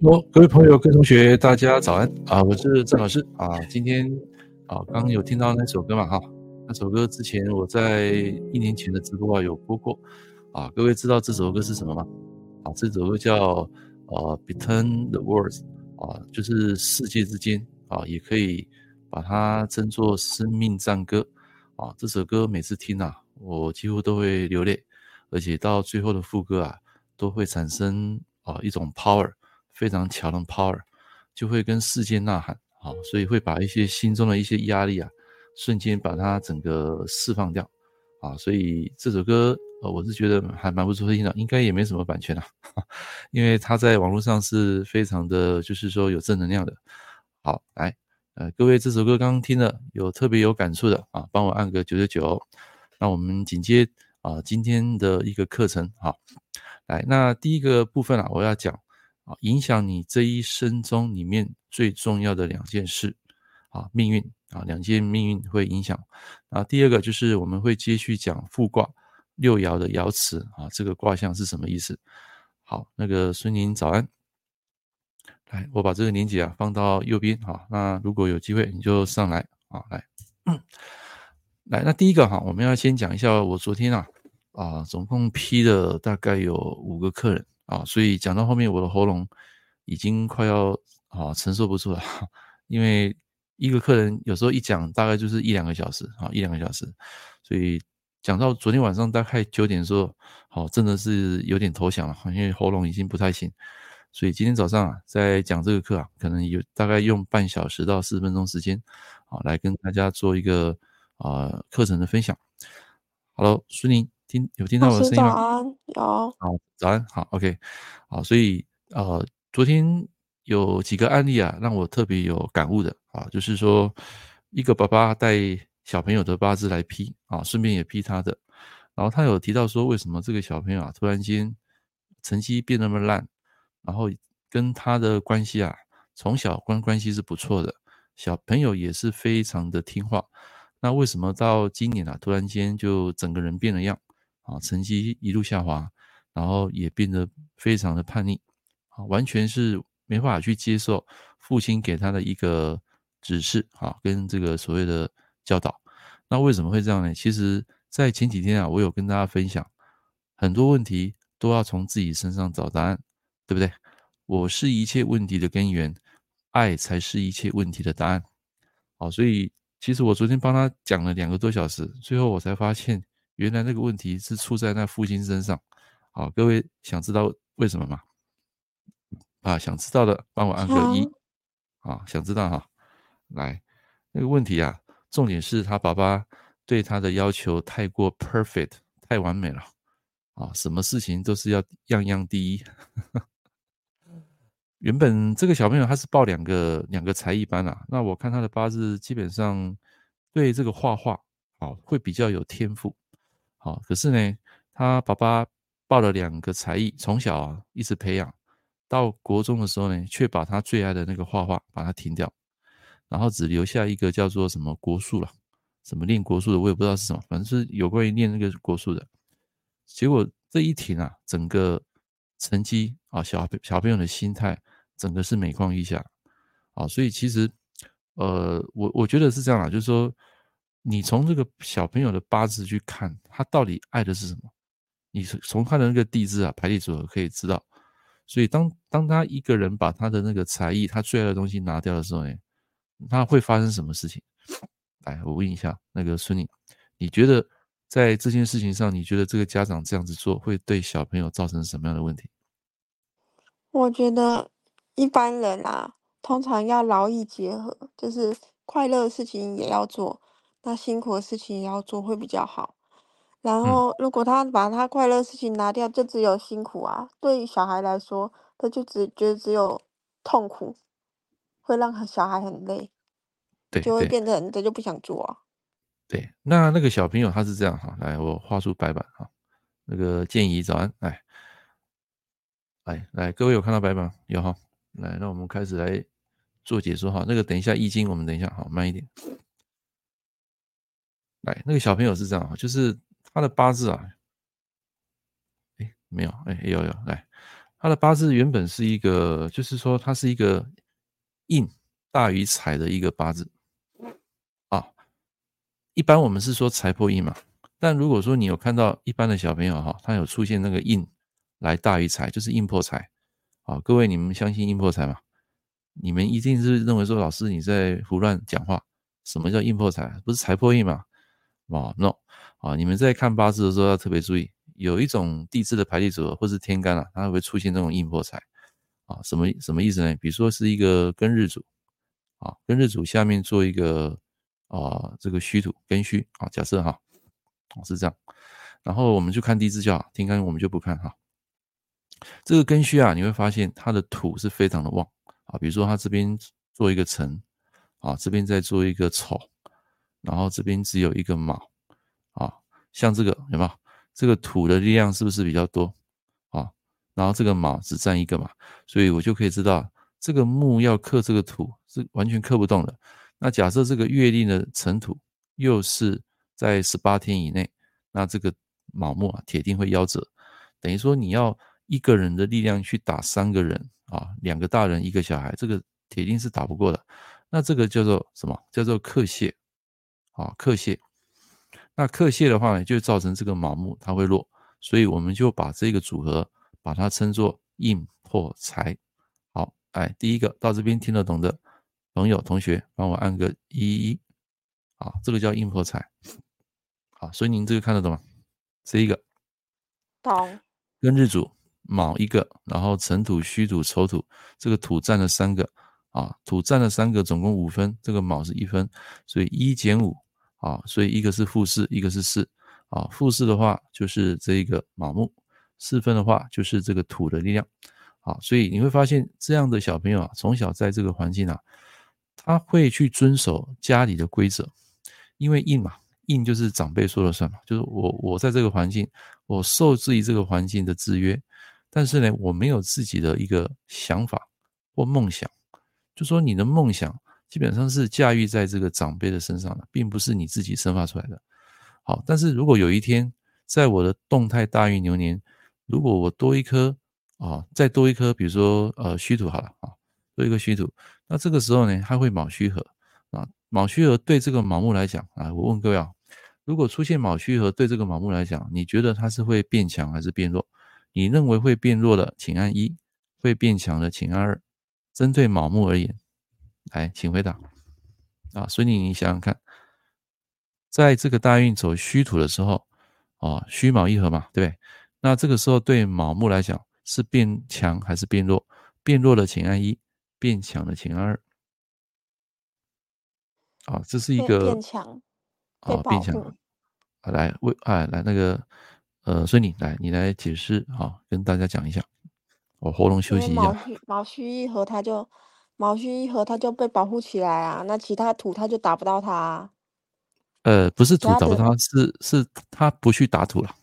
各位朋友、各位同学，大家早安啊！我是郑老师啊。今天啊，刚有听到那首歌嘛？哈，那首歌之前我在一年前的直播啊有播过啊。各位知道这首歌是什么吗？啊，这首歌叫呃《Between the Worlds》啊，就是世界之间啊，也可以把它称作生命战歌啊。这首歌每次听啊，我几乎都会流泪，而且到最后的副歌啊，都会产生啊一种 power。非常强的 power，就会跟世界呐喊啊，所以会把一些心中的一些压力啊，瞬间把它整个释放掉啊，所以这首歌呃，我是觉得还蛮不错听的，应该也没什么版权啊，因为它在网络上是非常的，就是说有正能量的。好，来，呃，各位这首歌刚刚听了有特别有感触的啊，帮我按个九九九。那我们紧接啊今天的一个课程好，来，那第一个部分啊，我要讲。啊，影响你这一生中里面最重要的两件事，啊，命运啊，两件命运会影响。啊，第二个就是我们会继续讲复卦六爻的爻辞啊，这个卦象是什么意思？好，那个孙宁早安，来，我把这个连结啊放到右边哈。那如果有机会你就上来啊，来，来，那第一个哈，我们要先讲一下我昨天啊啊，总共批了大概有五个客人。啊，所以讲到后面，我的喉咙已经快要啊承受不住了，因为一个客人有时候一讲大概就是一两个小时啊，一两个小时，所以讲到昨天晚上大概九点的时候，好，真的是有点投降了，因为喉咙已经不太行，所以今天早上啊，在讲这个课啊，可能有大概用半小时到四十分钟时间，啊，来跟大家做一个啊课程的分享。Hello，苏宁。听有听到我的声音吗？早安，有。好，早安，好，OK，好，所以呃，昨天有几个案例啊，让我特别有感悟的啊，就是说一个爸爸带小朋友的八字来批啊，顺便也批他的，然后他有提到说，为什么这个小朋友啊突然间成绩变那么烂，然后跟他的关系啊，从小关关系是不错的，小朋友也是非常的听话，那为什么到今年啊，突然间就整个人变了样？啊，成绩一路下滑，然后也变得非常的叛逆，啊，完全是没办法去接受父亲给他的一个指示，啊，跟这个所谓的教导。那为什么会这样呢？其实，在前几天啊，我有跟大家分享，很多问题都要从自己身上找答案，对不对？我是一切问题的根源，爱才是一切问题的答案。好，所以其实我昨天帮他讲了两个多小时，最后我才发现。原来那个问题是出在那父亲身上，好，各位想知道为什么吗？啊，想知道的帮我按个一，啊，想知道哈，来，那个问题啊，重点是他爸爸对他的要求太过 perfect，太完美了，啊，什么事情都是要样样第一。原本这个小朋友他是报两个两个才艺班啊，那我看他的八字基本上对这个画画，啊，会比较有天赋。好，可是呢，他爸爸报了两个才艺，从小啊一直培养，到国中的时候呢，却把他最爱的那个画画把它停掉，然后只留下一个叫做什么国术了，什么练国术的，我也不知道是什么，反正是有关于练那个国术的。结果这一停啊，整个成绩啊，小小朋友的心态，整个是每况愈下。啊，所以其实，呃，我我觉得是这样啊，就是说。你从这个小朋友的八字去看，他到底爱的是什么？你从他的那个地支啊排列组合可以知道。所以当当他一个人把他的那个才艺，他最爱的东西拿掉的时候呢，他会发生什么事情？来，我问一下那个孙宁，你觉得在这件事情上，你觉得这个家长这样子做会对小朋友造成什么样的问题？我觉得一般人啊，通常要劳逸结合，就是快乐的事情也要做。那辛苦的事情也要做会比较好，然后如果他把他快乐的事情拿掉，就只有辛苦啊。对于小孩来说，他就只觉得只有痛苦，会让小孩很累，对，就会变得很，他就不想做啊。对，那那个小朋友他是这样哈，来，我画出白板哈，那个建议早安，来，来来，各位有看到白板有哈？来，那我们开始来做解说哈。那个等一下易经，我们等一下好，慢一点。来，那个小朋友是这样啊，就是他的八字啊，哎，没有，哎，有有，来，他的八字原本是一个，就是说它是一个印大于财的一个八字啊。一般我们是说财破印嘛，但如果说你有看到一般的小朋友哈，他有出现那个印来大于财，就是印破财啊。各位你们相信印破财吗？你们一定是认为说老师你在胡乱讲话。什么叫印破财？不是财破印吗？哦，no 啊！你们在看八字的时候要特别注意，有一种地支的排列组合或是天干啊，它会出现这种印破财啊。什么什么意思呢？比如说是一个庚日主啊，庚日主下面做一个啊这个戌土庚戌啊，假设哈，是这样。然后我们就看地支就好，天干我们就不看哈。这个庚戌啊，你会发现它的土是非常的旺啊。比如说它这边做一个辰。啊，这边再做一个丑，然后这边只有一个卯，啊，像这个有没有？这个土的力量是不是比较多？啊，然后这个卯只占一个嘛，所以我就可以知道这个木要克这个土是完全克不动的。那假设这个月令的辰土又是在十八天以内，那这个卯木啊，铁定会夭折。等于说你要一个人的力量去打三个人啊，两个大人一个小孩，这个铁定是打不过的。那这个叫做什么？叫做克泄，啊，克泄。那克泄的话呢，就造成这个卯木它会弱，所以我们就把这个组合把它称作印破财。好，哎，第一个到这边听得懂的朋友同学，帮我按个一一。啊，这个叫印破财。好，所以您这个看得懂吗？这一个懂。庚日主卯一个，然后辰土、戌土、丑土，这个土占了三个。啊，土占了三个，总共五分，这个卯是一分，所以一减五啊，所以一个是负四，一个是四啊。负四的话就是这一个卯木，四分的话就是这个土的力量。啊，所以你会发现这样的小朋友啊，从小在这个环境啊，他会去遵守家里的规则，因为印嘛，印就是长辈说了算嘛，就是我我在这个环境，我受制于这个环境的制约，但是呢，我没有自己的一个想法或梦想。就说你的梦想基本上是驾驭在这个长辈的身上的，并不是你自己生发出来的。好，但是如果有一天在我的动态大运流年，如果我多一颗啊，再多一颗，比如说呃戌土好了啊，多一个戌土，那这个时候呢，它会卯戌合啊，卯戌合对这个卯木来讲啊，我问各位啊，如果出现卯戌合对这个卯木来讲，你觉得它是会变强还是变弱？你认为会变弱的，请按一；会变强的，请按二。针对卯木而言，来，请回答。啊，所以你想想看，在这个大运走虚土的时候，啊，虚卯一合嘛，对不对？那这个时候对卯木来讲是变强还是变弱？变弱的请按一，变强的请按二。啊，这是一个变强，啊，变强。啊，来为啊，来那个呃，所以你来，你来解释啊，跟大家讲一下。我喉咙休息一下。卯戌一合，它就卯戌一合，它就被保护起来啊。那其他土它就打不到它啊。呃，不是土打不到它，是是它不去打土了，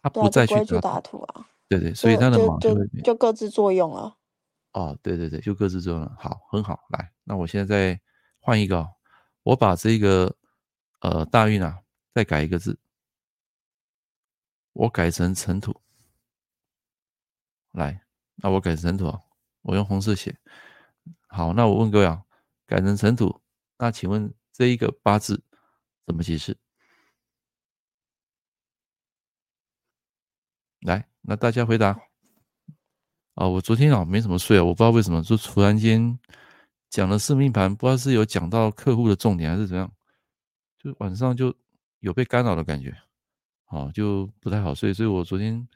它不再去打土啊。对对，所以它的毛就会就各自作用了。哦，对对对，就各自作用了。好，很好。来，那我现在再换一个，我把这个呃大运啊再改一个字，我改成尘土。来。那我改成尘土，我用红色写。好，那我问各位啊，改成尘土，那请问这一个八字怎么解释？来，那大家回答。啊，我昨天啊没怎么睡啊，我不知道为什么，就突然间讲了四命盘，不知道是有讲到客户的重点还是怎样，就晚上就有被干扰的感觉，好，就不太好睡，所以我昨天。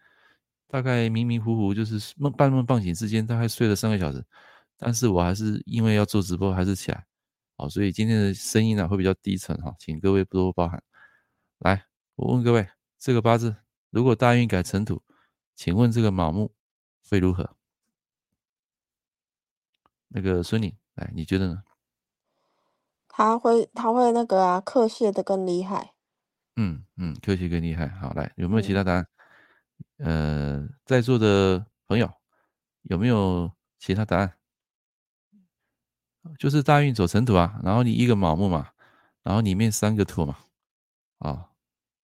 大概迷迷糊糊，就是梦半梦半醒之间，大概睡了三个小时，但是我还是因为要做直播，还是起来，好，所以今天的声音呢会比较低沉哈，请各位多多包涵。来，我问各位，这个八字如果大运改成土，请问这个卯木会如何？那个孙女，来，你觉得呢？他会，他会那个啊，克泄的更厉害。嗯嗯，克泄更厉害。好，来，有没有其他答案？嗯呃，在座的朋友有没有其他答案？就是大运走尘土啊，然后你一个卯木嘛，然后里面三个土嘛，啊，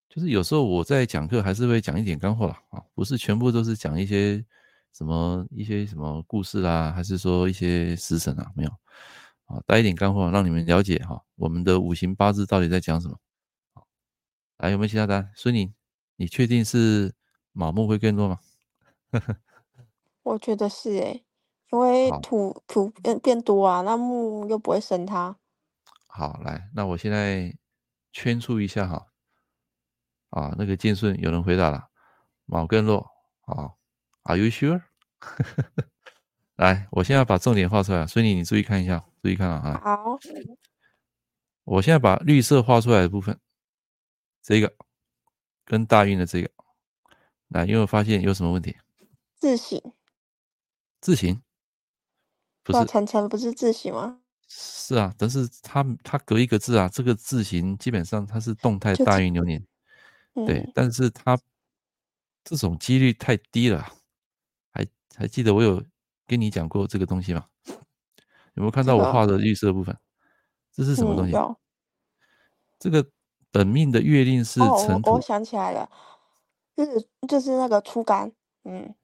就是有时候我在讲课还是会讲一点干货了啊，不是全部都是讲一些什么一些什么故事啦，还是说一些食神啊？没有，啊，带一点干货，让你们了解哈，我们的五行八字到底在讲什么？好，来，有没有其他答案？孙宁，你确定是卯木会更多吗？我觉得是诶，因为土土变变多啊，那木又不会生它。好，来，那我现在圈出一下哈。啊，那个剑顺有人回答了，卯更弱啊，Are you sure？来，我现在把重点画出来，所以你你注意看一下，注意看啊。好，我现在把绿色画出来的部分，这个跟大运的这个，来，有没有发现有什么问题？字形，字形，不是辰辰不是字形吗？是啊，但是它它隔一个字啊，这个字形基本上它是动态大于流年。对，嗯、但是它这种几率太低了，还还记得我有跟你讲过这个东西吗？有没有看到我画的绿色部分？这是什么东西？嗯、这个本命的月令是辰土。哦，我想起来了，就是就是那个出干，嗯。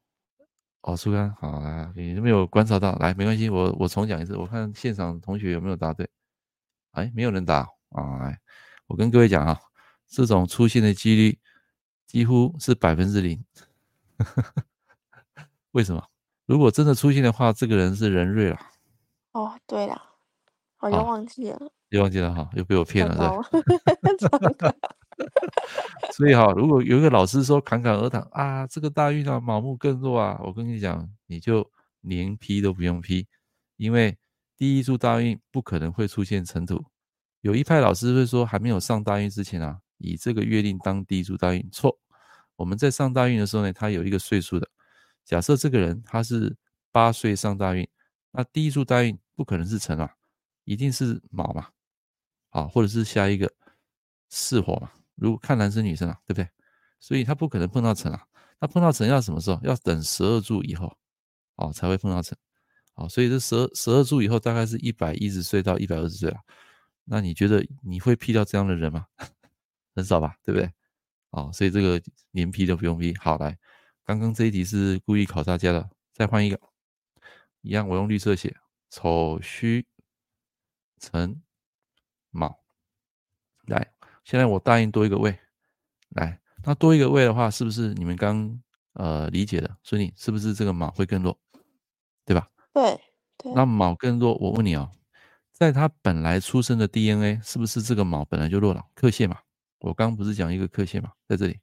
哦，出干，好来，你有没有观察到？来，没关系，我我重讲一次，我看现场同学有没有答对？哎，没有人答啊！来，我跟各位讲啊。这种出现的几率几乎是百分之零，为什么？如果真的出现的话，这个人是人瑞了。哦，对了，我又忘记了，又忘记了哈，又被我骗了，是吧？所以哈，如果有一个老师说侃侃而谈啊，这个大运啊，卯木更弱啊，我跟你讲，你就连批都不用批，因为第一柱大运不可能会出现辰土。有一派老师会说，还没有上大运之前啊。以这个月令当第一柱大运，错。我们在上大运的时候呢，他有一个岁数的。假设这个人他是八岁上大运，那第一柱大运不可能是辰啊，一定是卯嘛，啊，或者是下一个巳火嘛。如果看男生女生啊，对不对？所以他不可能碰到辰啊。他碰到辰要什么时候？要等十二柱以后，哦，才会碰到辰。好，所以这十二十二柱以后大概是一百一十岁到一百二十岁啊。那你觉得你会劈掉这样的人吗？很少吧，对不对？哦，所以这个连批都不用批。好，来，刚刚这一题是故意考大家的，再换一个，一样，我用绿色写，丑戌辰卯。来，现在我大运多一个位，来，那多一个位的话，是不是你们刚呃理解的？所以是不是这个卯会更弱，对吧？对对。那卯更弱，我问你哦，在他本来出生的 DNA 是不是这个卯本来就弱了？克泄嘛？我刚刚不是讲一个克泄嘛，在这里，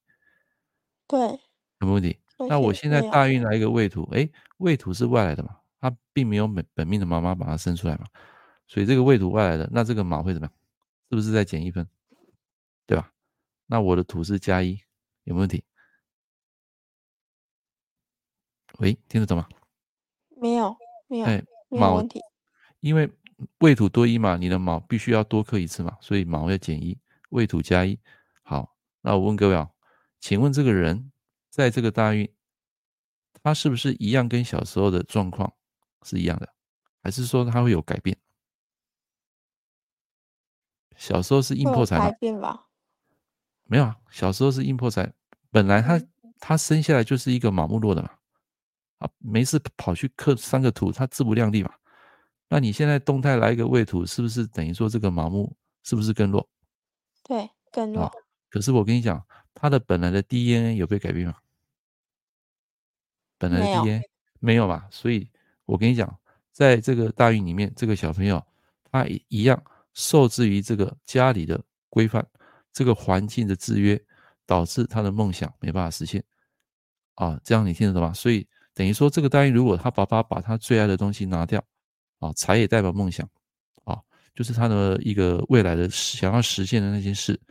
对，有没问题？那我现在大运来一个未土，哎，未土是外来的嘛，他并没有本本命的妈妈把它生出来嘛，所以这个未土外来的，那这个卯会怎么样？是不是再减一分？那我的土是加一，有没有问题？喂，听得懂吗？没有，没有，哎，没有问题。因为未土多一嘛，你的卯必须要多克一次嘛，所以卯要减一。未土加一，好，那我问各位啊，请问这个人在这个大运，他是不是一样跟小时候的状况是一样的，还是说他会有改变？小时候是硬破财吗？改变吧？没有啊，小时候是硬破财，本来他他生下来就是一个麻木弱的嘛，啊，没事跑去刻三个土，他自不量力嘛。那你现在动态来一个未土，是不是等于说这个麻木是不是更弱？对，更弱。可是我跟你讲，他的本来的 DNA 有被改变吗？本来的 DNA 没有吧？所以我跟你讲，在这个大运里面，这个小朋友他一样受制于这个家里的规范，这个环境的制约，导致他的梦想没办法实现。啊，这样你听得懂吗？所以等于说，这个大运如果他爸爸把他最爱的东西拿掉，啊，财也代表梦想。啊就是他的一个未来的想要实现的那件事，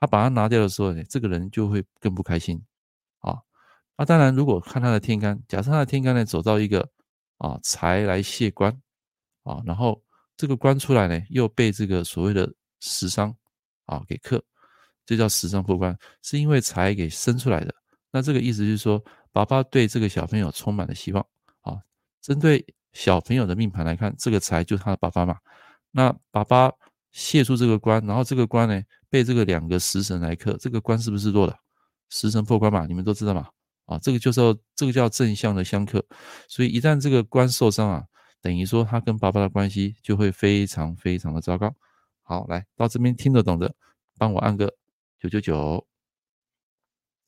他把它拿掉的时候呢，这个人就会更不开心啊。那当然，如果看他的天干，假设他的天干呢走到一个啊财来泄官啊，然后这个官出来呢又被这个所谓的食伤啊给克，这叫食伤破官，是因为财给生出来的。那这个意思就是说，爸爸对这个小朋友充满了希望啊。针对小朋友的命盘来看，这个财就是他的爸爸嘛。那爸爸泄出这个官，然后这个官呢被这个两个食神来克，这个官是不是弱的？食神破官嘛，你们都知道嘛？啊，这个就是这个叫正向的相克，所以一旦这个官受伤啊，等于说他跟爸爸的关系就会非常非常的糟糕。好，来到这边听得懂的，帮我按个九九九，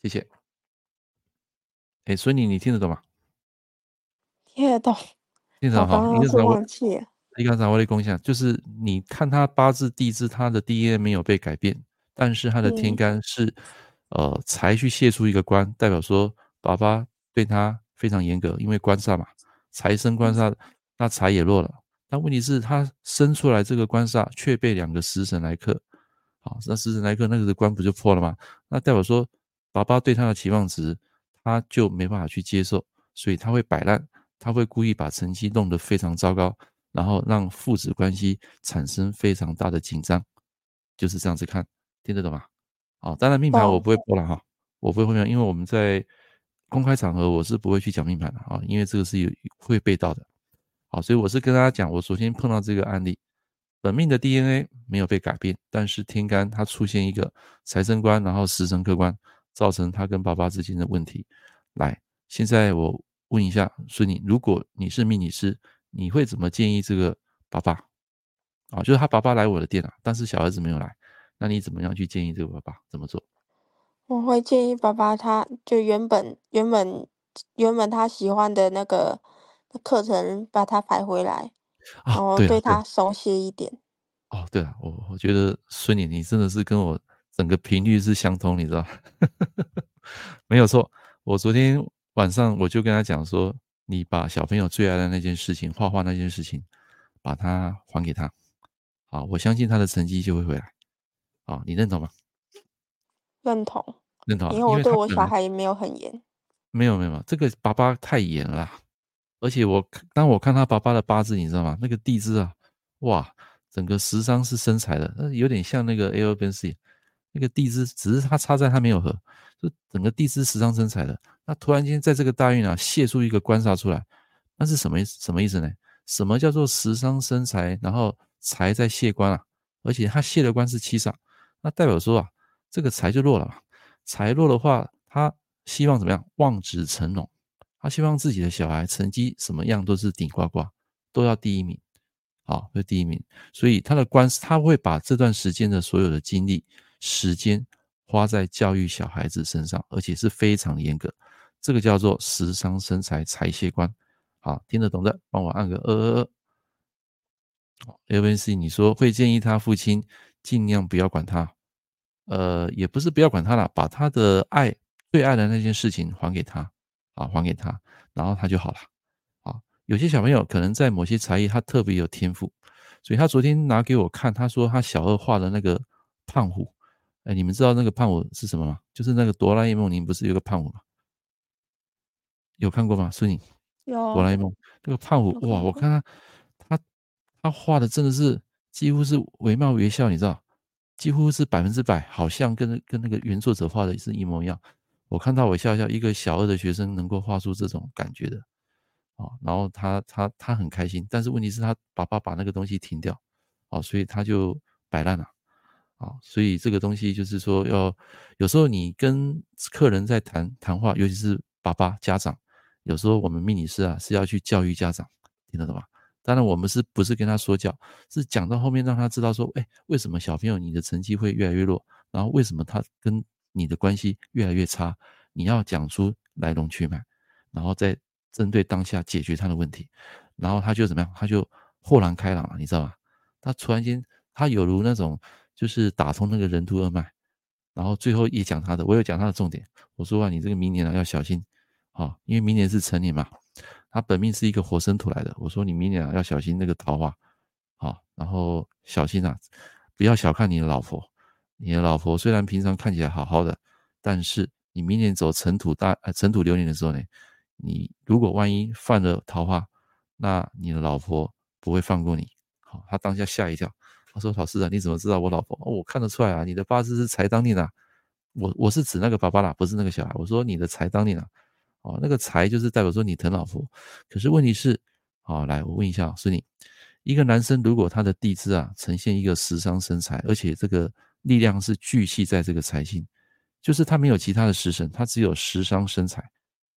谢谢。哎，孙女，你听得懂吗？听得懂。听得懂哈？你刚才忘记了。你刚才我的共享就是你看他八字地支，他的 DNA 没有被改变，但是他的天干是、嗯、呃财去泄出一个官，代表说。爸爸对他非常严格，因为官煞嘛，财生官煞，那财也弱了。但问题是，他生出来这个官煞却被两个食神来克，好，那食神来克，那个的官不就破了吗？那代表说，爸爸对他的期望值，他就没办法去接受，所以他会摆烂，他会故意把成绩弄得非常糟糕，然后让父子关系产生非常大的紧张，就是这样子看，听得懂吗？好，当然命盘我不会破了哈，我不会破，因为我们在。公开场合我是不会去讲命盘的啊，因为这个是有会被盗的。好，所以我是跟大家讲，我昨天碰到这个案例，本命的 DNA 没有被改变，但是天干它出现一个财生官，然后食神客官，造成他跟爸爸之间的问题。来，现在我问一下孙女，如果你是命理师，你会怎么建议这个爸爸？啊，就是他爸爸来我的店啊，但是小儿子没有来，那你怎么样去建议这个爸爸怎么做？我会建议爸爸，他就原本原本原本他喜欢的那个课程，把他排回来，然后对他熟悉一点。哦，对了，我我觉得孙女，你真的是跟我整个频率是相通，你知道？没有错，我昨天晚上我就跟他讲说，你把小朋友最爱的那件事情，画画那件事情，把它还给他，啊，我相信他的成绩就会回来。好，你认同吗？认同，认同。因为我对我小孩也没有很严。没有没有，这个爸爸太严了。而且我当我看他爸爸的八字，你知道吗？那个地支啊，哇，整个十伤是生财的，那有点像那个 A O B C，那个地支只是他差在他没有合，就整个地支十伤生财的。那突然间在这个大运啊，泄出一个官煞出来，那是什么意思？什么意思呢？什么叫做十伤生财？然后财在泄官啊，而且他泄的官是七煞，那代表说啊。这个财就弱了嘛，财弱的话，他希望怎么样？望子成龙，他希望自己的小孩成绩什么样都是顶呱呱，都要第一名，好，会第一名。所以他的官司，他会把这段时间的所有的精力、时间花在教育小孩子身上，而且是非常严格。这个叫做食伤生财财泄官。好，听得懂的，帮我按个二二二。好 L V C，你说会建议他父亲尽量不要管他。呃，也不是不要管他了，把他的爱最爱的那件事情还给他，啊，还给他，然后他就好了。啊，有些小朋友可能在某些才艺他特别有天赋，所以他昨天拿给我看，他说他小二画的那个胖虎，哎，你们知道那个胖虎是什么吗？就是那个哆啦 A 梦，你们不是有个胖虎吗？有看过吗？孙颖？有。哆啦 A 梦那个胖虎，哇，我看他他他画的真的是几乎是惟妙惟肖，你知道？几乎是百分之百，好像跟跟那个原作者画的是一模一样。我看到我笑笑，一个小二的学生能够画出这种感觉的，啊，然后他他他很开心，但是问题是他爸爸把那个东西停掉，啊，所以他就摆烂了，啊，所以这个东西就是说要有时候你跟客人在谈谈话，尤其是爸爸家长，有时候我们命理师啊是要去教育家长，听得懂吗？当然，我们是不是跟他说教，是讲到后面让他知道说，哎，为什么小朋友你的成绩会越来越弱，然后为什么他跟你的关系越来越差，你要讲出来龙去脉，然后再针对当下解决他的问题，然后他就怎么样，他就豁然开朗了，你知道吗？他突然间，他有如那种就是打通那个任督二脉，然后最后也讲他的，我有讲他的重点，我说啊，你这个明年啊要小心啊，因为明年是成年嘛。他本命是一个火生土来的，我说你明年啊要小心那个桃花，好，然后小心啊，不要小看你的老婆，你的老婆虽然平常看起来好好的，但是你明年走尘土大呃尘土流年的时候呢，你如果万一犯了桃花，那你的老婆不会放过你。好，他当下吓一跳，他说老师啊，你怎么知道我老婆？哦，我看得出来啊，你的八字是财当令啊，我我是指那个爸爸啦，不是那个小孩，我说你的财当令啊。哦，那个财就是代表说你疼老婆，可是问题是，好，来我问一下，是你一个男生，如果他的地支啊呈现一个食伤生财，而且这个力量是聚气在这个财星，就是他没有其他的食神，他只有食伤生财，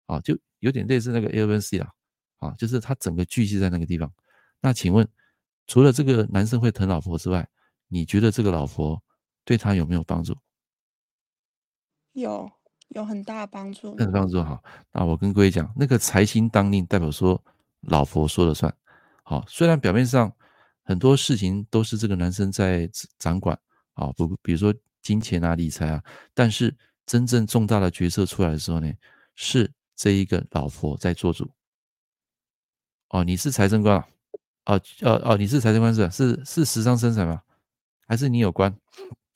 啊，就有点类似那个 A N C 啦，啊，就是他整个聚集在那个地方。那请问，除了这个男生会疼老婆之外，你觉得这个老婆对他有没有帮助？有，有很大帮助。很大帮助好，那我跟各位讲，那个财星当令代表说老婆说了算。好，虽然表面上很多事情都是这个男生在掌管，啊，不，比如说金钱啊、理财啊，但是真正重大的决策出来的时候呢，是这一个老婆在做主。哦，你是财政官啊？哦，哦，哦，你是财政官是吧？是是时尚生财吗？还是你有关？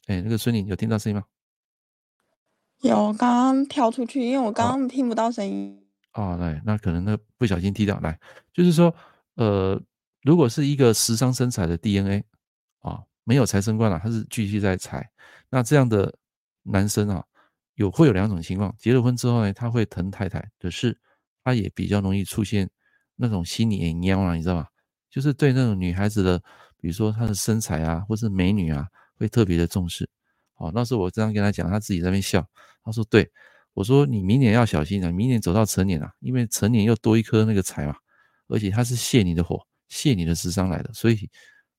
哎，那个孙女有听到声音吗？有，刚刚跳出去，因为我刚刚听不到声音。哦，来，那可能那不小心踢掉。来，就是说。呃，如果是一个时尚生财的 DNA 啊，没有财生官了，他是继续在财，那这样的男生啊，有会有两种情况，结了婚之后呢，他会疼太太，可是他也比较容易出现那种心理也娘啊，你知道吗？就是对那种女孩子的，比如说她的身材啊，或是美女啊，会特别的重视。好，那时候我这样跟他讲，他自己在那边笑，他说：“对，我说你明年要小心啊，明年走到成年啊，因为成年又多一颗那个财嘛。”而且他是泄你的火，泄你的食伤来的，所以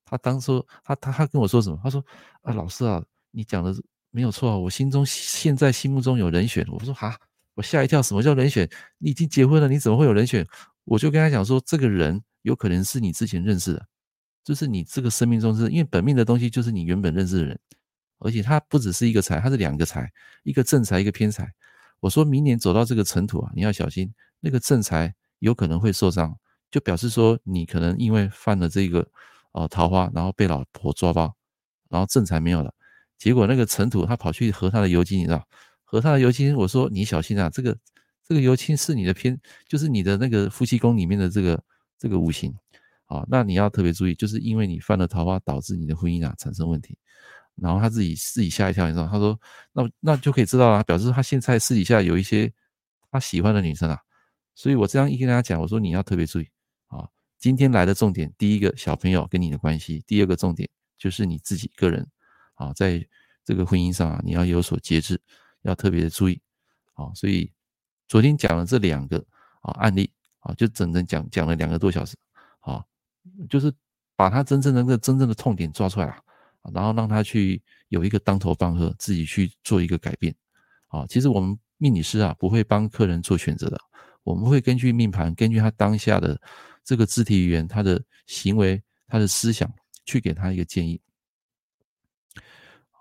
他当初他他他跟我说什么？他说啊，老师啊，你讲的没有错啊，我心中现在心目中有人选。我说哈，我吓一跳，什么叫人选？你已经结婚了，你怎么会有人选？我就跟他讲说，这个人有可能是你之前认识的，就是你这个生命中是因为本命的东西就是你原本认识的人，而且他不只是一个财，他是两个财，一个正财，一个偏财。我说明年走到这个尘土啊，你要小心那个正财有可能会受伤。就表示说，你可能因为犯了这个，哦，桃花，然后被老婆抓包，然后正财没有了，结果那个尘土他跑去和他的油金，你知道？和他的油金，我说你小心啊，这个这个油金是你的偏，就是你的那个夫妻宫里面的这个这个五行，啊，那你要特别注意，就是因为你犯了桃花，导致你的婚姻啊产生问题。然后他自己自己吓一跳，你知道？他说，那那就可以知道啊，表示他现在私底下有一些他喜欢的女生啊，所以我这样一跟他讲，我说你要特别注意。今天来的重点，第一个小朋友跟你的关系，第二个重点就是你自己个人啊，在这个婚姻上啊，你要有所节制，要特别的注意。啊，所以昨天讲了这两个啊案例啊，就整整讲讲了两个多小时啊，就是把他真正的那个真正的痛点抓出来了，然后让他去有一个当头棒喝，自己去做一个改变。啊，其实我们命理师啊，不会帮客人做选择的，我们会根据命盘，根据他当下的。这个肢体语言，他的行为，他的思想，去给他一个建议。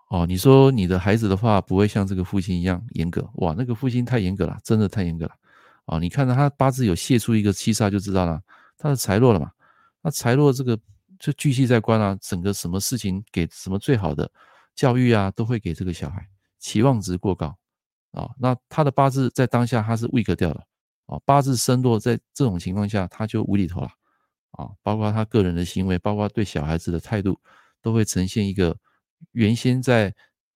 哦，你说你的孩子的话，不会像这个父亲一样严格，哇，那个父亲太严格了，真的太严格了。哦，你看到他八字有泄出一个七杀，就知道了，他的财弱了嘛。那财弱这个就巨细在官啊，整个什么事情给什么最好的教育啊，都会给这个小孩，期望值过高啊。那他的八字在当下他是 weak 掉了。啊，八字身弱，在这种情况下，他就无厘头了啊！包括他个人的行为，包括对小孩子的态度，都会呈现一个原先在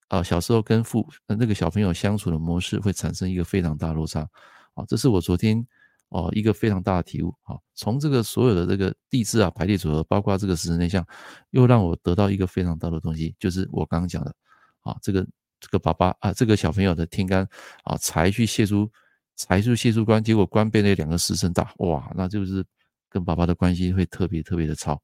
啊小时候跟父那个小朋友相处的模式，会产生一个非常大落差啊！这是我昨天哦一个非常大的体悟啊！从这个所有的这个地支啊排列组合，包括这个时辰内象，又让我得到一个非常大的东西，就是我刚刚讲的啊，这个这个爸爸啊，这个小朋友的天干啊财去泄出。财数泄出官，结果官被那两个食神打，哇，那就是跟爸爸的关系会特别特别的差，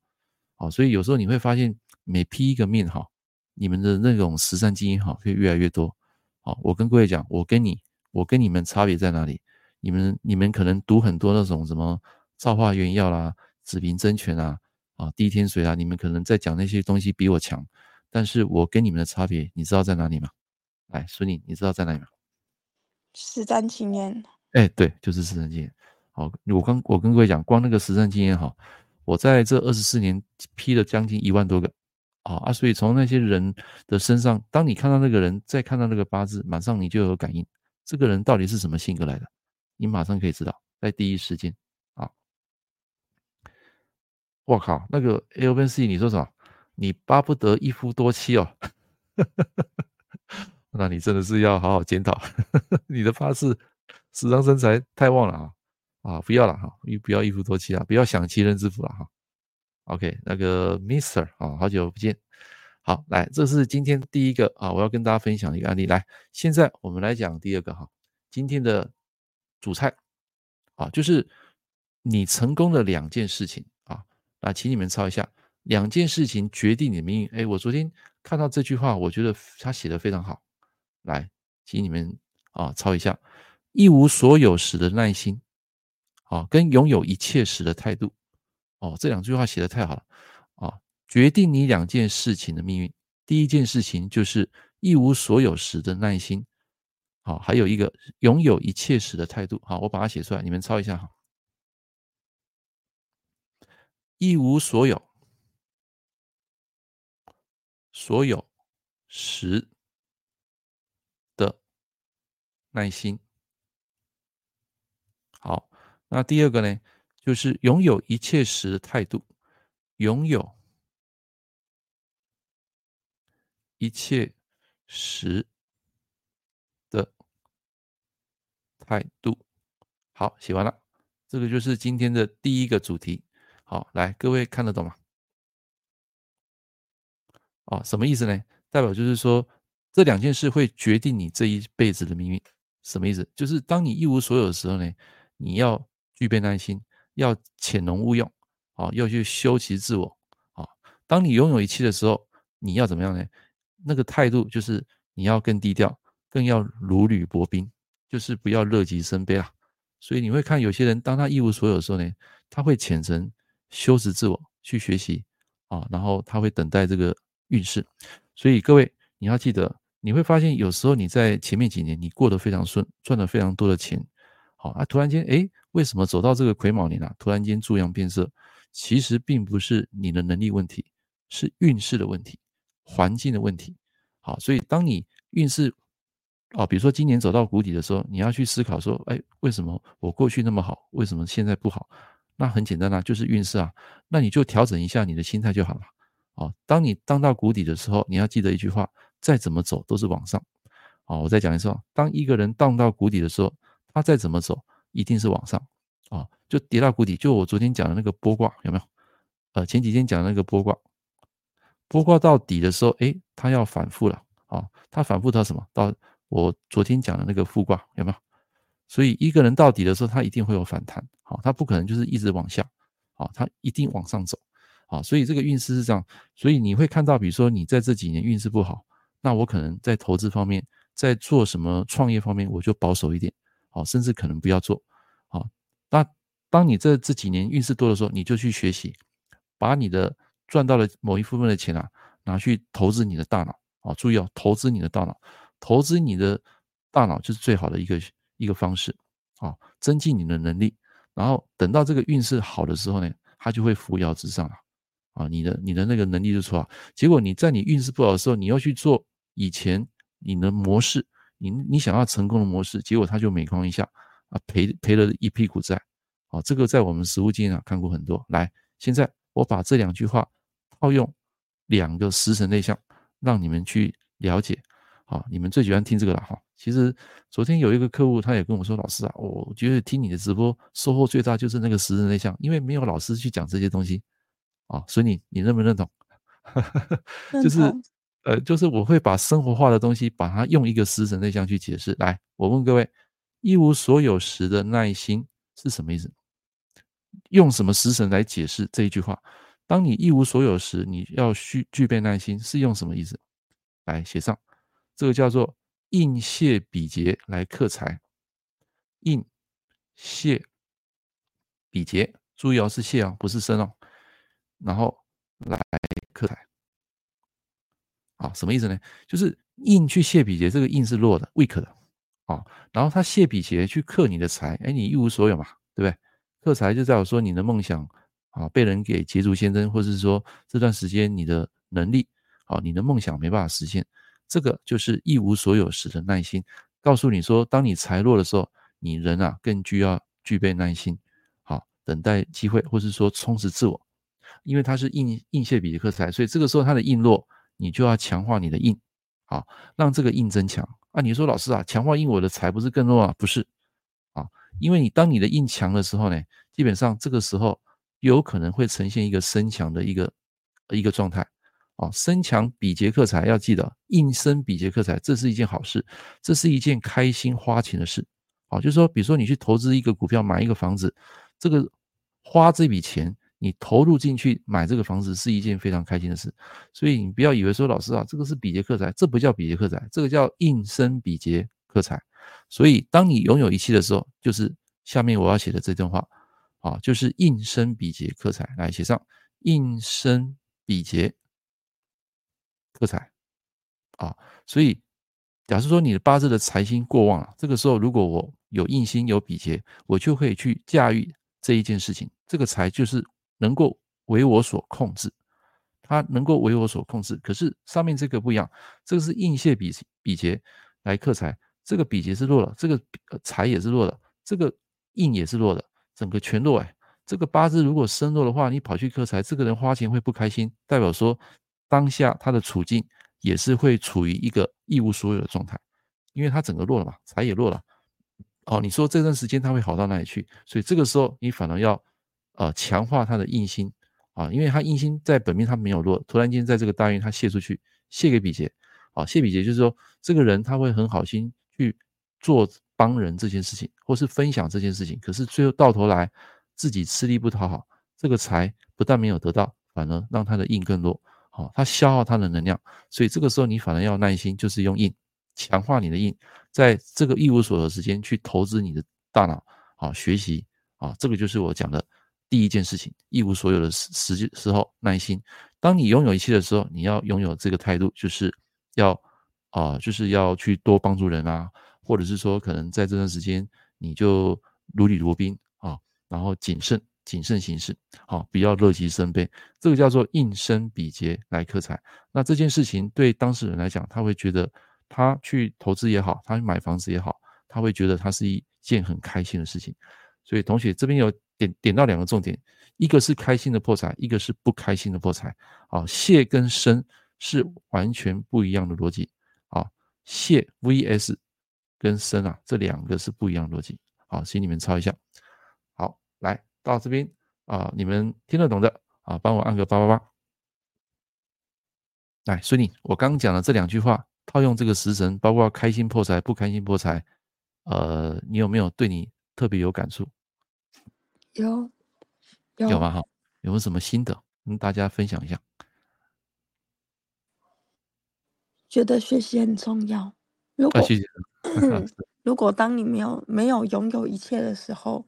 好，所以有时候你会发现每批一个命哈，你们的那种食伤基因哈会越来越多，好，我跟各位讲，我跟你，我跟你们差别在哪里？你们你们可能读很多那种什么造化元曜啦、子平真诠啊、啊地天水啊，你们可能在讲那些东西比我强，但是我跟你们的差别，你知道在哪里吗？来，孙女，你知道在哪里吗？实战经验，哎，对，就是实战经验。好，我刚我跟各位讲，光那个实战经验哈，我在这二十四年批了将近一万多个，啊啊，所以从那些人的身上，当你看到那个人，再看到那个八字，马上你就有感应，这个人到底是什么性格来的，你马上可以知道，在第一时间啊。我靠，那个 A1C，你说什么？你巴不得一夫多妻哦。那你真的是要好好检讨，你的八字食伤生财太旺了啊！啊，不要了哈，不要一夫多妻啊，不要享其人之福了哈。OK，那个 Mister 啊，好久不见。好，来，这是今天第一个啊，我要跟大家分享一个案例。来，现在我们来讲第二个哈，今天的主菜啊，就是你成功的两件事情啊，那请你们抄一下，两件事情决定你的命运。哎，我昨天看到这句话，我觉得他写得非常好，来，请你们啊抄一下，一无所有时的耐心，啊，跟拥有一切时的态度，哦，这两句话写的太好了，啊，决定你两件事情的命运。第一件事情就是一无所有时的耐心，好，还有一个拥有一切时的态度，好，我把它写出来，你们抄一下哈。一无所有，所有时的耐心，好，那第二个呢，就是拥有一切时的态度，拥有。一切时的态度，好，写完了。这个就是今天的第一个主题。好，来，各位看得懂吗？哦，什么意思呢？代表就是说，这两件事会决定你这一辈子的命运。什么意思？就是当你一无所有的时候呢，你要具备耐心，要潜龙勿用，啊，要去修习自我，啊，当你拥有一切的时候，你要怎么样呢？那个态度就是你要更低调，更要如履薄冰，就是不要乐极生悲啊。所以你会看有些人，当他一无所有的时候呢，他会虔诚修持自我去学习啊，然后他会等待这个运势。所以各位你要记得，你会发现有时候你在前面几年你过得非常顺，赚了非常多的钱，好啊，突然间哎，为什么走到这个癸卯年啊，突然间诸阳变色？其实并不是你的能力问题，是运势的问题。环境的问题，好，所以当你运势哦，比如说今年走到谷底的时候，你要去思考说，哎，为什么我过去那么好，为什么现在不好？那很简单啊，就是运势啊，那你就调整一下你的心态就好了。哦，当你当到谷底的时候，你要记得一句话：再怎么走都是往上。啊，我再讲一次，当一个人荡到谷底的时候，他再怎么走一定是往上。啊，就跌到谷底，就我昨天讲的那个剥卦有没有？呃，前几天讲的那个剥卦。剥卦到底的时候，哎，它要反复了啊！它反复到什么？到我昨天讲的那个复卦有没有？所以一个人到底的时候，他一定会有反弹，好，他不可能就是一直往下，好，他一定往上走，好，所以这个运势是这样。所以你会看到，比如说你在这几年运势不好，那我可能在投资方面，在做什么创业方面，我就保守一点，好，甚至可能不要做，好。那当你这这几年运势多的时候，你就去学习，把你的。赚到了某一部分的钱啊，拿去投资你的大脑啊！注意哦，投资你的大脑，投资你的大脑就是最好的一个一个方式啊，增进你的能力。然后等到这个运势好的时候呢，它就会扶摇直上了啊！你的你的那个能力就出来。结果你在你运势不好的时候，你要去做以前你的模式，你你想要成功的模式，结果他就每况愈下啊，赔赔了一屁股债啊！这个在我们实务经验上看过很多。来，现在我把这两句话。套用两个十神内向，让你们去了解。好，你们最喜欢听这个了哈。其实昨天有一个客户，他也跟我说：“老师啊，我觉得听你的直播收获最大就是那个十神内向，因为没有老师去讲这些东西啊。”所以你你认不认同？就是呃，就是我会把生活化的东西，把它用一个十神类象去解释。来，我问各位：一无所有时的耐心是什么意思？用什么十神来解释这一句话？当你一无所有时，你要需具备耐心，是用什么意思？来写上，这个叫做应谢比劫来克财。应谢比劫，注意哦，是谢哦，不是生哦。然后来克财，啊，什么意思呢？就是应去泄比劫，这个应是弱的，weak 的，啊，然后他泄比劫去克你的财，哎，你一无所有嘛，对不对？克财就代表说你的梦想。啊，被人给捷足先登，或是说这段时间你的能力，啊，你的梦想没办法实现，这个就是一无所有时的耐心。告诉你说，当你财弱的时候，你人啊更需要具备耐心，好，等待机会，或是说充实自我。因为它是应应谢比劫克财，所以这个时候它的应弱，你就要强化你的硬，啊，让这个硬增强。啊，你说老师啊，强化硬我的财不是更弱啊？不是，啊，因为你当你的硬强的时候呢，基本上这个时候。有可能会呈现一个身强的一个一个状态，啊，身强比劫克财，要记得硬生比劫克财，这是一件好事，这是一件开心花钱的事，啊，就是说，比如说你去投资一个股票，买一个房子，这个花这笔钱，你投入进去买这个房子是一件非常开心的事。所以你不要以为说老师啊，这个是比劫克财，这不叫比劫克财，这个叫应生比劫克财。所以当你拥有一切的时候，就是下面我要写的这段话啊，就是应生比劫克财，来写上应生比劫克财啊，所以。假设说你的八字的财星过旺了，这个时候如果我有印星有比劫，我就可以去驾驭这一件事情。这个财就是能够为我所控制，它能够为我所控制。可是上面这个不一样，这个是应泄比比劫来克财，这个比劫是弱了，这个财也是弱了，这个印也是弱的，整个全弱哎。这个八字如果身弱的话，你跑去克财，这个人花钱会不开心，代表说当下他的处境。也是会处于一个一无所有的状态，因为他整个弱了嘛，财也弱了。哦，你说这段时间他会好到哪里去？所以这个时候你反而要呃强化他的印心啊，因为他印心在本命他没有弱，突然间在这个大运他泄出去，泄给比劫啊，泄比劫就是说这个人他会很好心去做帮人这件事情，或是分享这件事情，可是最后到头来自己吃力不讨好，这个财不但没有得到，反而让他的印更弱。好，他消耗他的能量，所以这个时候你反而要耐心，就是用印强化你的印，在这个一无所有时间去投资你的大脑，好学习啊，这个就是我讲的第一件事情，一无所有的时时时候耐心。当你拥有一切的时候，你要拥有这个态度，就是要啊，就是要去多帮助人啊，或者是说可能在这段时间你就如履如冰啊，然后谨慎。谨慎行事，好，不要乐极生悲，这个叫做应生比劫来克财。那这件事情对当事人来讲，他会觉得他去投资也好，他去买房子也好，他会觉得他是一件很开心的事情。所以同学这边有点点到两个重点，一个是开心的破财，一个是不开心的破财。啊，泄跟生是完全不一样的逻辑。啊，泄 vs 跟生啊，这两个是不一样的逻辑。好，请你们抄一下。好，来。到这边啊，你们听得懂的啊，帮我按个八八八。来，孙女，我刚讲的这两句话，套用这个时辰，包括开心破财、不开心破财，呃，你有没有对你特别有感触？有，有，有吗？哈，有没有什么心得跟大家分享一下？觉得学习很重要。如果、啊、谢谢 如果当你没有没有拥有一切的时候。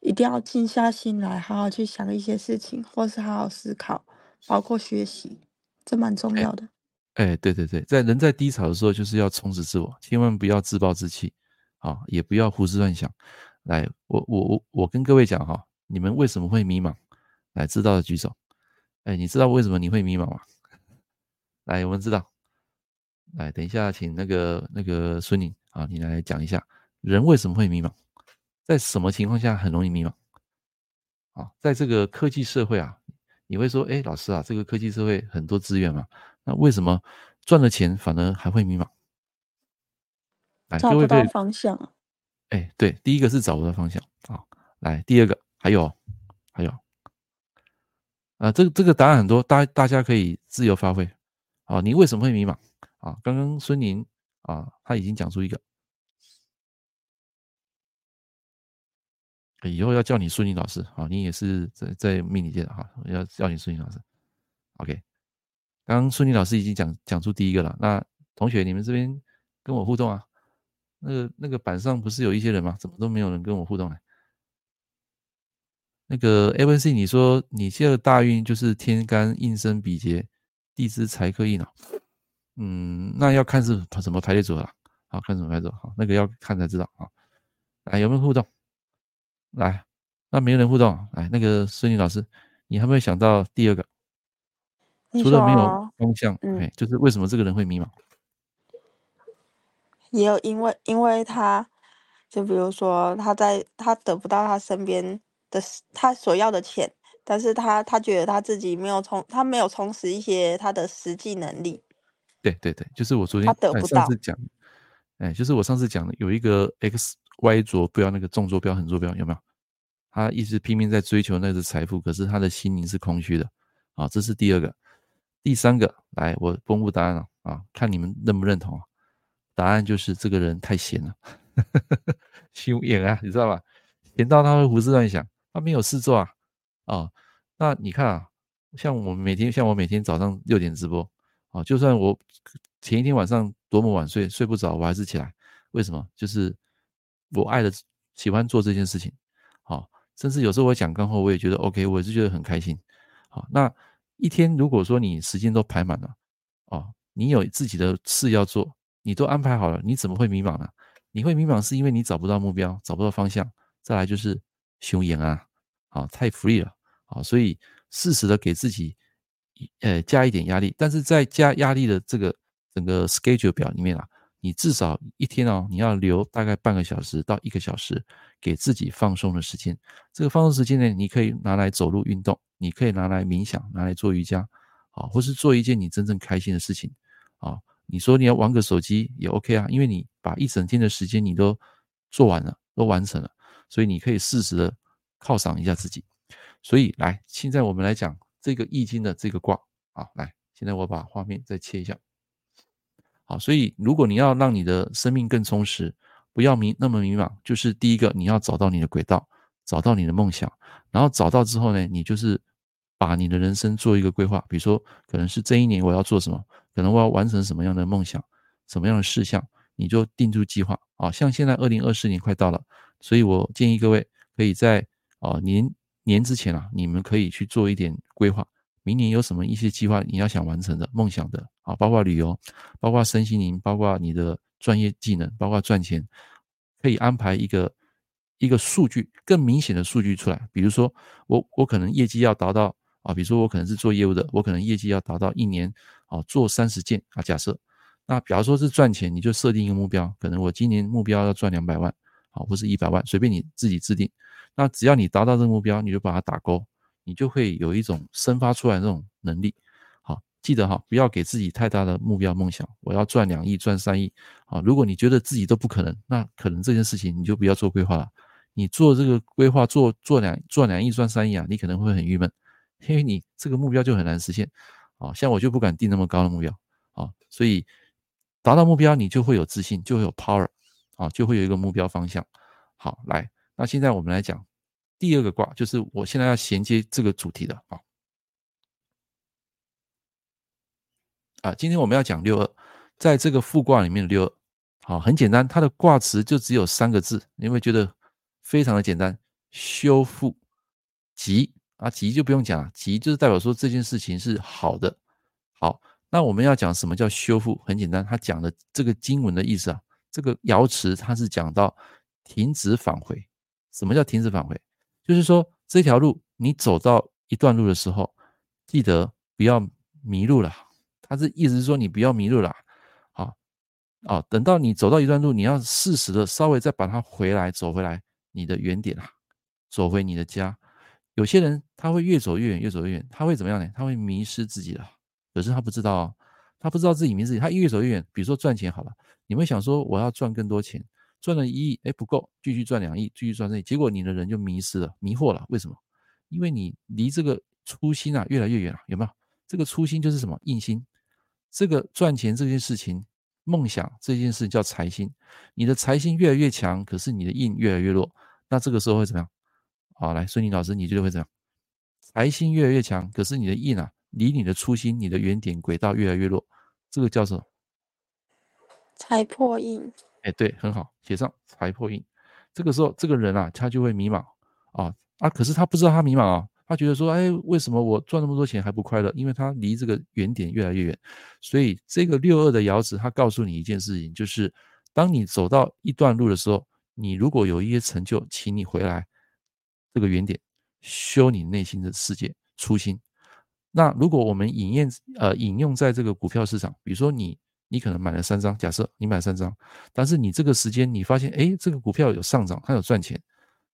一定要静下心来，好好去想一些事情，或是好好思考，包括学习，这蛮重要的。哎、欸，对对对，在人在低潮的时候，就是要充实自我，千万不要自暴自弃，啊，也不要胡思乱想。来，我我我我跟各位讲哈，你们为什么会迷茫？来，知道的举手。哎、欸，你知道为什么你会迷茫吗？来，我们知道。来，等一下，请那个那个孙宁啊，你来讲一下，人为什么会迷茫？在什么情况下很容易迷茫？啊，在这个科技社会啊，你会说，哎，老师啊，这个科技社会很多资源嘛，那为什么赚了钱反而还会迷茫？来，找不到方向。哎，对，第一个是找不到方向啊。来，第二个还有还有，啊，这个这个答案很多，大大家可以自由发挥。啊，你为什么会迷茫？啊，刚刚孙宁啊，他已经讲出一个。以后要叫你孙宁老师啊，你也是在在命理界的哈，要叫你孙宁老师。OK，刚刚孙宁老师已经讲讲出第一个了。那同学，你们这边跟我互动啊？那个那个板上不是有一些人吗？怎么都没有人跟我互动呢？那个 ABC，你说你现在大运就是天干应生比劫，地支财克印啊？嗯，那要看是什么排列组合了。好，看什么排列组合？好，那个要看才知道啊。来，有没有互动？来，那没有人互动。来，那个孙宁老师，你还没有想到第二个？除了没有方向，嗯、哎，就是为什么这个人会迷茫？也有因为，因为他，就比如说他在他得不到他身边的他所要的钱，但是他他觉得他自己没有充，他没有充实一些他的实际能力。对对对，就是我昨天他得不到。上次讲，哎，就是我上次讲的有一个 X Y 坐标，那个纵坐标、横坐标有没有？他一直拼命在追求那个财富，可是他的心灵是空虚的。啊，这是第二个。第三个，来，我公布答案了啊，看你们认不认同。答案就是这个人太闲了。休演啊，你知道吧？闲到他会胡思乱想，他没有事做啊。哦，那你看啊，像我每天，像我每天早上六点直播，啊，就算我前一天晚上多么晚睡，睡不着，我还是起来。为什么？就是我爱的，喜欢做这件事情。好，甚至有时候我讲干货，我也觉得 OK，我也是觉得很开心。好，那一天如果说你时间都排满了，哦，你有自己的事要做，你都安排好了，你怎么会迷茫呢？你会迷茫是因为你找不到目标，找不到方向。再来就是熊颜啊，啊，太 free 了啊，所以适时的给自己呃加一点压力，但是在加压力的这个整个 schedule 表里面啊。你至少一天哦，你要留大概半个小时到一个小时给自己放松的时间。这个放松时间呢，你可以拿来走路运动，你可以拿来冥想，拿来做瑜伽，啊，或是做一件你真正开心的事情，啊，你说你要玩个手机也 OK 啊，因为你把一整天的时间你都做完了，都完成了，所以你可以适时的犒赏一下自己。所以来，现在我们来讲这个易经的这个卦啊，来，现在我把画面再切一下。好，所以如果你要让你的生命更充实，不要迷那么迷茫，就是第一个你要找到你的轨道，找到你的梦想，然后找到之后呢，你就是把你的人生做一个规划，比如说可能是这一年我要做什么，可能我要完成什么样的梦想，什么样的事项，你就定出计划啊。像现在二零二四年快到了，所以我建议各位可以在啊年年之前啊，你们可以去做一点规划。明年有什么一些计划你要想完成的梦想的啊，包括旅游，包括身心灵，包括你的专业技能，包括赚钱，可以安排一个一个数据更明显的数据出来。比如说我我可能业绩要达到啊，比如说我可能是做业务的，我可能业绩要达到一年啊做三十件啊，假设那假如说是赚钱，你就设定一个目标，可能我今年目标要赚两百万啊，或是一百万，随便你自己制定。那只要你达到这个目标，你就把它打勾。你就会有一种生发出来这种能力，好，记得哈，不要给自己太大的目标梦想。我要赚两亿、赚三亿，啊，如果你觉得自己都不可能，那可能这件事情你就不要做规划了。你做这个规划，做做两赚两亿、赚三亿啊，你可能会很郁闷，因为你这个目标就很难实现。啊，像我就不敢定那么高的目标，啊，所以达到目标你就会有自信，就会有 power，啊，就会有一个目标方向。好，来，那现在我们来讲。第二个卦就是我现在要衔接这个主题的啊啊！今天我们要讲六二，在这个复卦里面的六二，好，很简单，它的卦辞就只有三个字，你会觉得非常的简单，修复吉啊，吉就不用讲了，吉就是代表说这件事情是好的。好，那我们要讲什么叫修复？很简单，它讲的这个经文的意思啊，这个爻辞它是讲到停止返回。什么叫停止返回？就是说，这条路你走到一段路的时候，记得不要迷路了。他是意思是说，你不要迷路了。好，啊，等到你走到一段路，你要适时的稍微再把它回来，走回来你的原点啊，走回你的家。有些人他会越走越远，越走越远，他会怎么样呢？他会迷失自己了。可是他不知道，他不知道自己迷失自己，他越走越远。比如说赚钱好了，你会想说我要赚更多钱。赚了一亿，哎，不够，继续赚两亿，继续赚这亿，结果你的人就迷失了，迷惑了。为什么？因为你离这个初心啊越来越远了，有没有？这个初心就是什么？印心。这个赚钱这件事情，梦想这件事叫财心。你的财心越来越强，可是你的印越来越弱，那这个时候会怎么样？好，来，孙宁老师，你觉得会怎样？财星越来越强，可是你的印啊，离你的初心、你的原点轨道越来越弱，这个叫什么？财破印。哎，对，很好，写上财破印。这个时候，这个人啊，他就会迷茫啊啊！可是他不知道他迷茫啊，他觉得说，哎，为什么我赚那么多钱还不快乐？因为他离这个原点越来越远。所以，这个六二的爻辞，他告诉你一件事情，就是当你走到一段路的时候，你如果有一些成就，请你回来这个原点，修你内心的世界初心。那如果我们引验呃引用在这个股票市场，比如说你。你可能买了三张，假设你买三张，但是你这个时间你发现，哎，这个股票有上涨，它有赚钱，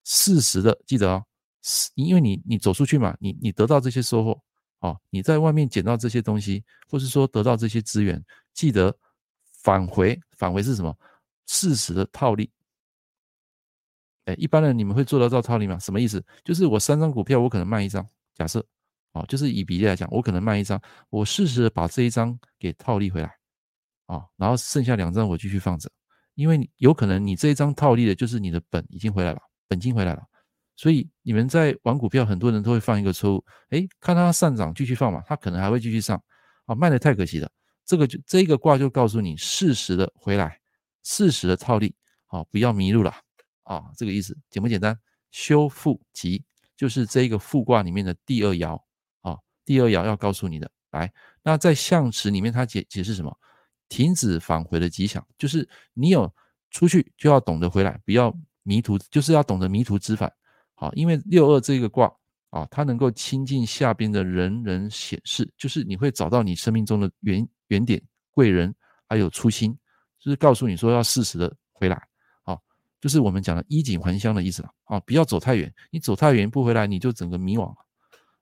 适时的记得哦，因为你你走出去嘛，你你得到这些收获，哦，你在外面捡到这些东西，或是说得到这些资源，记得返回，返回是什么？适时的套利。哎，一般人你们会做得到套利吗？什么意思？就是我三张股票，我可能卖一张，假设，哦，就是以比例来讲，我可能卖一张，我适时的把这一张给套利回来。啊，然后剩下两张我继续放着，因为有可能你这一张套利的就是你的本已经回来了，本金回来了。所以你们在玩股票，很多人都会犯一个错误，诶，看它上涨继续放嘛，它可能还会继续上，啊，卖的太可惜了。这个就这个卦就告诉你适时的回来，适时的套利，啊，不要迷路了，啊，这个意思简不简单？修复吉就是这个复卦里面的第二爻，啊，第二爻要告诉你的。来，那在象辞里面它解解释什么？停止返回的吉祥，就是你有出去就要懂得回来，不要迷途，就是要懂得迷途知返。好，因为六二这个卦啊，它能够亲近下边的人人显示，就是你会找到你生命中的原原点、贵人，还有初心，就是告诉你说要适时的回来。就是我们讲的衣锦还乡的意思了。啊，不要走太远，你走太远不回来，你就整个迷惘了。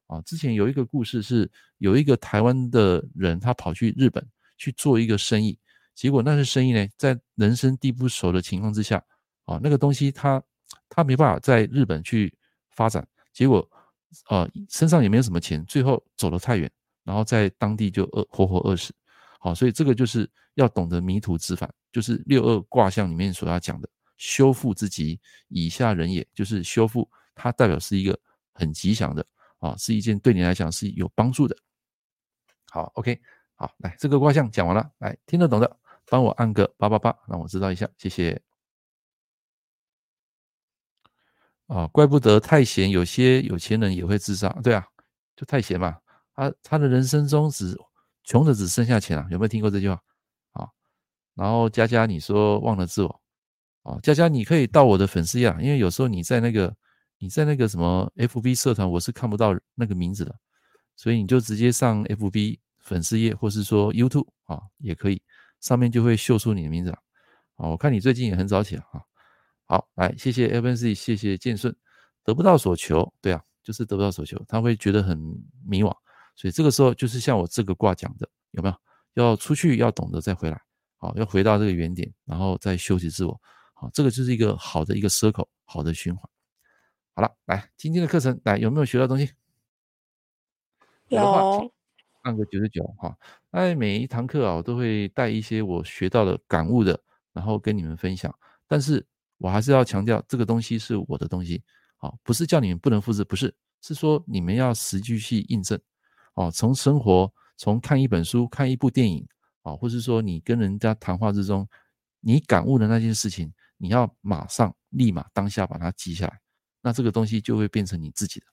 啊，之前有一个故事是，有一个台湾的人，他跑去日本去做一个生意，结果那个生意呢，在人生地不熟的情况之下，啊，那个东西他。他没办法在日本去发展，结果，呃，身上也没有什么钱，最后走得太远，然后在当地就饿，活活饿死。好，所以这个就是要懂得迷途知返，就是六二卦象里面所要讲的修复之吉，以下人也，就是修复，它代表是一个很吉祥的啊，是一件对你来讲是有帮助的。好，OK，好，来这个卦象讲完了，来听得懂的帮我按个八八八，让我知道一下，谢谢。啊，怪不得太闲，有些有钱人也会自杀。对啊，就太闲嘛。他他的人生中只穷的只剩下钱啊，有没有听过这句话？啊，然后佳佳你说忘了自我，啊，佳佳你可以到我的粉丝页，因为有时候你在那个你在那个什么 FB 社团，我是看不到那个名字的，所以你就直接上 FB 粉丝页，或是说 YouTube 啊，也可以，上面就会秀出你的名字了。啊，我看你最近也很早起了啊。好，来，谢谢 FNC，谢谢建顺，得不到所求，对啊，就是得不到所求，他会觉得很迷惘，所以这个时候就是像我这个卦讲的，有没有？要出去，要懂得再回来，好，要回到这个原点，然后再修习自我，好，这个就是一个好的一个 circle，好的循环。好了，来，今天的课程，来，有没有学到东西？有，按个九十九，哈，那，每一堂课啊，我都会带一些我学到的感悟的，然后跟你们分享，但是。我还是要强调，这个东西是我的东西，好，不是叫你们不能复制，不是，是说你们要实际去印证，哦，从生活，从看一本书、看一部电影，啊，或是说你跟人家谈话之中，你感悟的那件事情，你要马上、立马、当下把它记下来，那这个东西就会变成你自己的，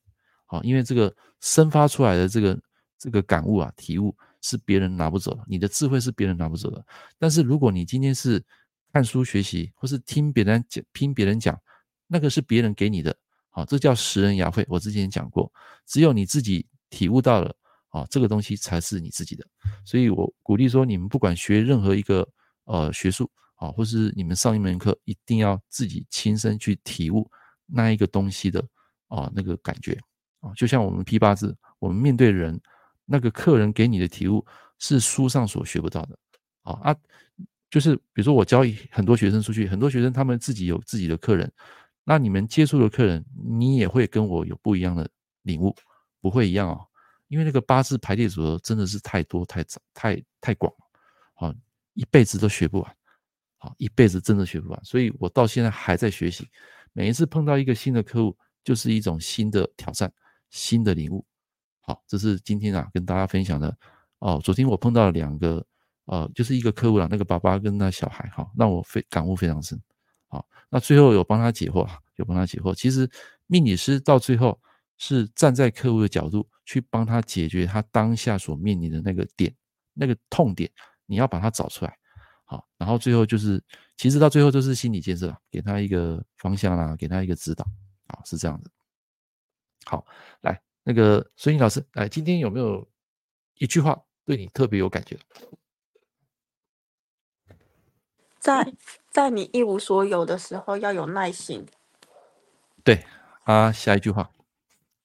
好，因为这个生发出来的这个这个感悟啊、体悟是别人拿不走的，你的智慧是别人拿不走的，但是如果你今天是。看书学习，或是听别人讲，听别人讲，那个是别人给你的，好，这叫拾人牙慧。我之前讲过，只有你自己体悟到了，啊，这个东西才是你自己的。所以我鼓励说，你们不管学任何一个呃学术，啊，或是你们上一门课，一定要自己亲身去体悟那一个东西的啊那个感觉，啊，就像我们批八字，我们面对人，那个客人给你的体悟是书上所学不到的，啊啊。就是比如说我教很多学生出去，很多学生他们自己有自己的客人，那你们接触的客人，你也会跟我有不一样的领悟，不会一样哦，因为那个八字排列组合真的是太多太杂太太广了，好，一辈子都学不完，好，一辈子真的学不完，所以我到现在还在学习，每一次碰到一个新的客户，就是一种新的挑战，新的领悟，好，这是今天啊跟大家分享的哦，昨天我碰到了两个。呃，就是一个客户啦，那个爸爸跟那小孩，哈，让我非感悟非常深，好，那最后有帮他解惑，有帮他解惑。其实命理师到最后是站在客户的角度去帮他解决他当下所面临的那个点，那个痛点，你要把它找出来，好，然后最后就是，其实到最后都是心理建设，给他一个方向啦，给他一个指导，啊，是这样的。好，来那个孙颖老师，来，今天有没有一句话对你特别有感觉？在在你一无所有的时候，要有耐心。对啊，下一句话，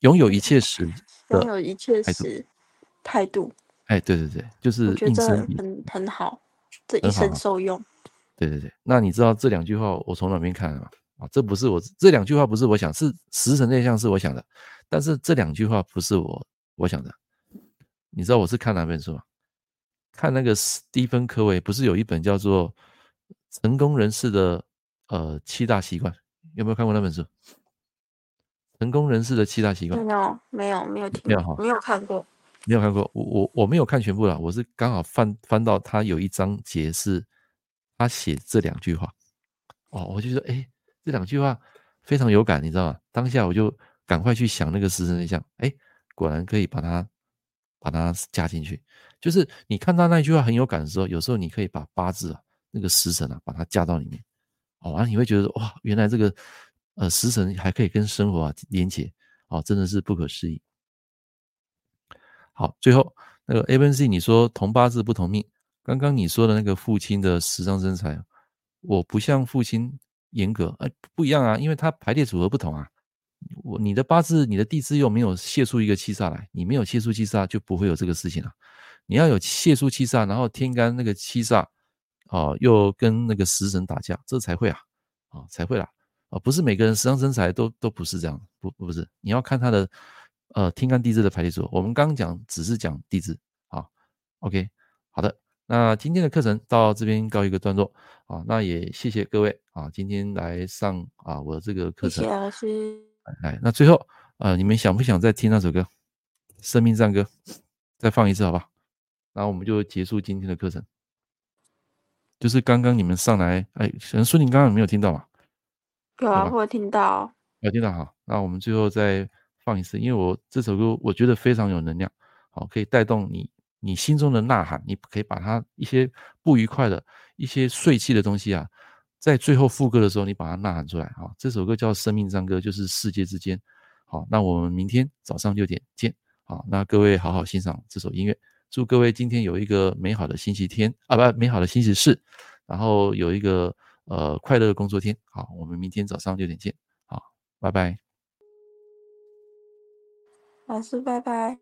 拥有一切时，拥有一切时态度。哎，对对对，就是我觉得很很好，这一生受用。对对对，那你知道这两句话我从哪边看的吗？啊，这不是我这两句话不是我想，是十神内向是我想的，但是这两句话不是我我想的。你知道我是看哪本书吗？看那个史蒂芬·科维，不是有一本叫做。成功人士的呃七大习惯，有没有看过那本书？成功人士的七大习惯？没有，没有，没有听，没有，没有看过，没有看过。我我我没有看全部啦，我是刚好翻翻到他有一章节是，他写这两句话，哦，我就说，哎，这两句话非常有感，你知道吗？当下我就赶快去想那个十神内向，哎，果然可以把它把它加进去。就是你看到那句话很有感的时候，有时候你可以把八字啊，那个十神啊，把它加到里面，哦，然后你会觉得哇，原来这个。呃，食神还可以跟生活啊连接，哦，真的是不可思议。好，最后那个 A、B、C，你说同八字不同命。刚刚你说的那个父亲的十伤身财，我不像父亲严格，哎，不一样啊，因为他排列组合不同啊。我你的八字，你的地支又没有泄出一个七煞来，你没有泄出七煞，就不会有这个事情了。你要有泄出七煞，然后天干那个七煞，哦，又跟那个食神打架，这才会啊，啊，才会啦。啊，不是每个人十伤生财都都不是这样，不不是，你要看他的呃天干地支的排列组合。我们刚刚讲只是讲地支啊，OK，好的，那今天的课程到这边告一个段落啊，那也谢谢各位啊，今天来上啊我的这个课程。谢谢老师。来，那最后呃，你们想不想再听那首歌《生命赞歌》？再放一次好不好？然后我们就结束今天的课程。就是刚刚你们上来，哎，可能说你刚刚有没有听到嘛？有啊，我听到，有听到好。那我们最后再放一次，因为我这首歌我觉得非常有能量，好，可以带动你你心中的呐喊，你可以把它一些不愉快的一些碎气的东西啊，在最后副歌的时候，你把它呐喊出来啊。这首歌叫《生命赞歌》，就是世界之间。好，那我们明天早上六点见。好，那各位好好欣赏这首音乐，祝各位今天有一个美好的星期天啊，不，美好的星期四，然后有一个。呃，快乐的工作天，好，我们明天早上六点见，好，拜拜，老师，拜拜。